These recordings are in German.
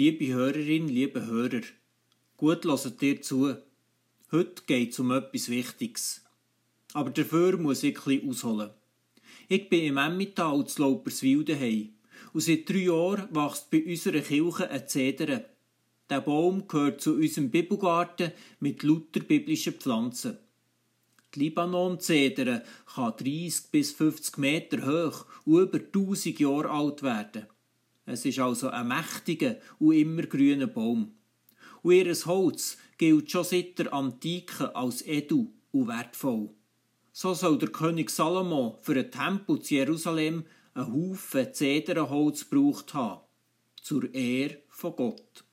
Liebe Hörerin, liebe Hörer, gut hört dir zu. Heute geht es um etwas Wichtiges. Aber dafür muss ich etwas ausholen. Ich bin im Emmental zu Lauperswil daheim. Und seit drei Jahren wächst bei unserer Kirche ein Zeder. Der Baum gehört zu unserem Bibelgarten mit lauter biblischen Pflanzen. Die Libanon-Zedere kann 30 bis 50 Meter hoch und über 1000 Jahre alt werden. Es ist also ein mächtiger und immergrüner Baum. Und ihr Holz gilt schon seit der Antike als edel und wertvoll. So soll der König Salomo für ein Tempel zu Jerusalem einen Haufen Zederholz gebraucht haben. Zur Ehre von Gott.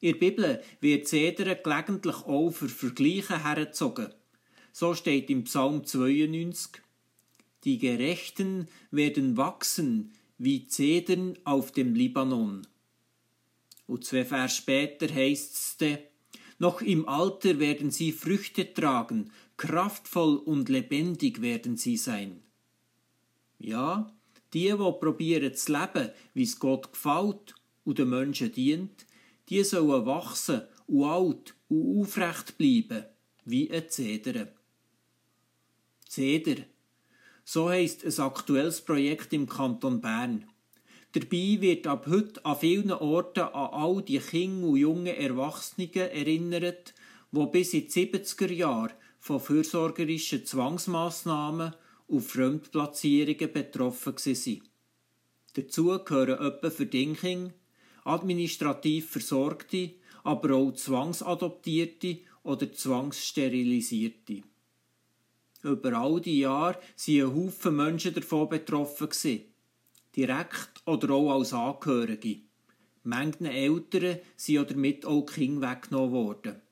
In der Bibel wird Zedern gelegentlich auch für Vergleiche hergezogen. So steht im Psalm 92, Die Gerechten werden wachsen wie Zedern auf dem Libanon. Und zwei Vers später heißt's de, noch im Alter werden sie Früchte tragen, kraftvoll und lebendig werden sie sein. Ja, die, wo probieren zu leben, wie es Gott gefällt und den Menschen dient, die sollen wachsen und alt und aufrecht bleiben, wie ein Zeder. Zeder, so heisst ein aktuelles Projekt im Kanton Bern. Dabei wird ab heute an vielen Orten an all die Kinder und jungen Erwachsenen erinnert, die bis in die 70er Jahre von fürsorgerischen Zwangsmaßnahmen und Fremdplatzierungen betroffen waren. Dazu gehören etwa Verdinking, administrativ Versorgte, aber auch Zwangsadoptierte oder Zwangssterilisierte. Über all die Jahre waren ein Haufen Menschen davon betroffen. Direkt oder auch als Angehörige. Mengen Eltern sind ja damit auch Kinder weggenommen worden.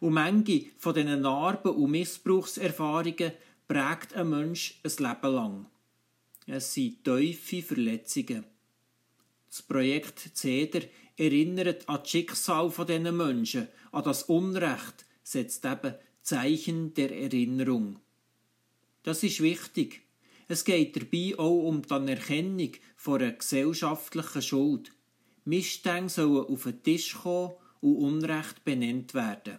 Und manche von diesen Narben und Missbrauchserfahrungen prägt ein Mensch ein Leben lang. Es sind tiefe Verletzungen. Das Projekt Zeder erinnert an das Schicksal dieser Menschen, an das Unrecht, setzt eben Zeichen der Erinnerung. Das ist wichtig. Es geht dabei auch um die Anerkennung von einer gesellschaftlichen Schuld. Missstände sollen auf den Tisch kommen und Unrecht benannt werden.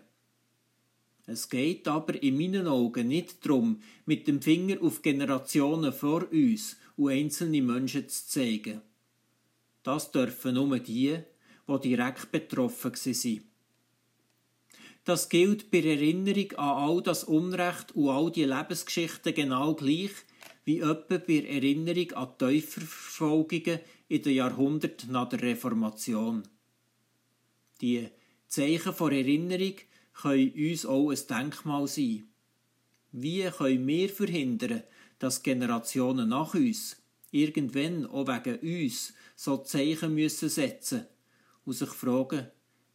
Es geht aber in meinen Augen nicht darum, mit dem Finger auf Generationen vor uns und einzelne Menschen zu zeigen. Das dürfen nur die, die direkt betroffen sind. Das gilt bei Erinnerung an all das Unrecht und all die Lebensgeschichten genau gleich wie etwa bei Erinnerung an die Täuferverfolgungen in den Jahrhunderten nach der Reformation. Die Zeichen von Erinnerung können uns auch ein Denkmal sein. Wie können wir verhindern, dass Generationen nach uns irgendwann auch wegen uns so Zeichen müssen setzen und sich fragen,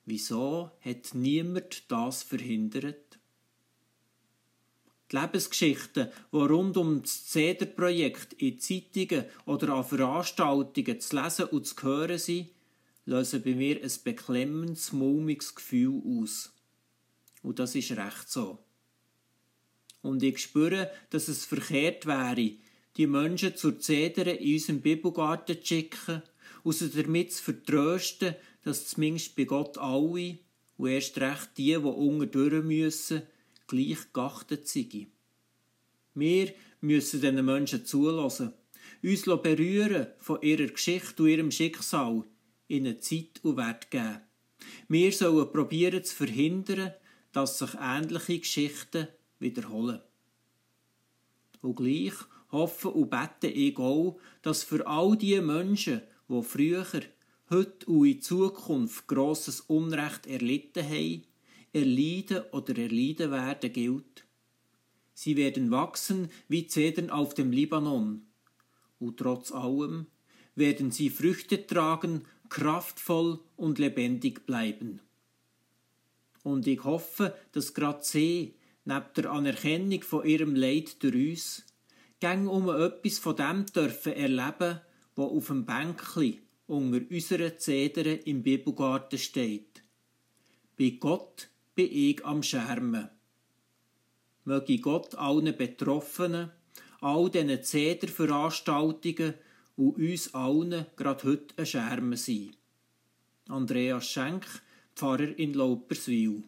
wieso hat niemand das verhindert? Die Lebensgeschichten, die rund um das Zederprojekt in Zeitungen oder an Veranstaltungen zu lesen und zu hören sind, lösen bei mir ein beklemmendes, mulmiges Gefühl aus. Und das ist recht so. Und ich spüre, dass es verkehrt wäre, die Menschen zur Zedere in unserem Bibelgarten zu schicken und sie damit zu vertrösten, dass zumindest bei Gott alle, und erst recht die, die unten müssen, gleich geachtet sind. Wir müssen diesen Menschen zulassen, uns berühren von ihrer Geschichte und ihrem Schicksal, ihnen Zeit und Wert geben. Wir sollen probieren zu verhindern, dass sich ähnliche Geschichten wiederholen. Und gleich hoffen und beten ich auch, dass für all die Menschen, die früher, heute und in Zukunft grosses Unrecht erlitten haben, erleiden oder erleiden werden gilt. Sie werden wachsen wie Zedern auf dem Libanon. Und trotz allem werden sie Früchte tragen, kraftvoll und lebendig bleiben. Und ich hoffe, dass gerade sie, neben der Anerkennung von ihrem Leid durch uns, gäng um etwas von dem dürfen erleben, wo auf dem Bänkli unter unserer Zedere im Bibelgarten steht. Bei Gott bin ich am Schermen. Möge Gott allen Betroffenen, all diesen Zederveranstaltungen und uns allen gerade heute ein Schermen sein. Andreas Schenk, Pfarrer in Lauperswil.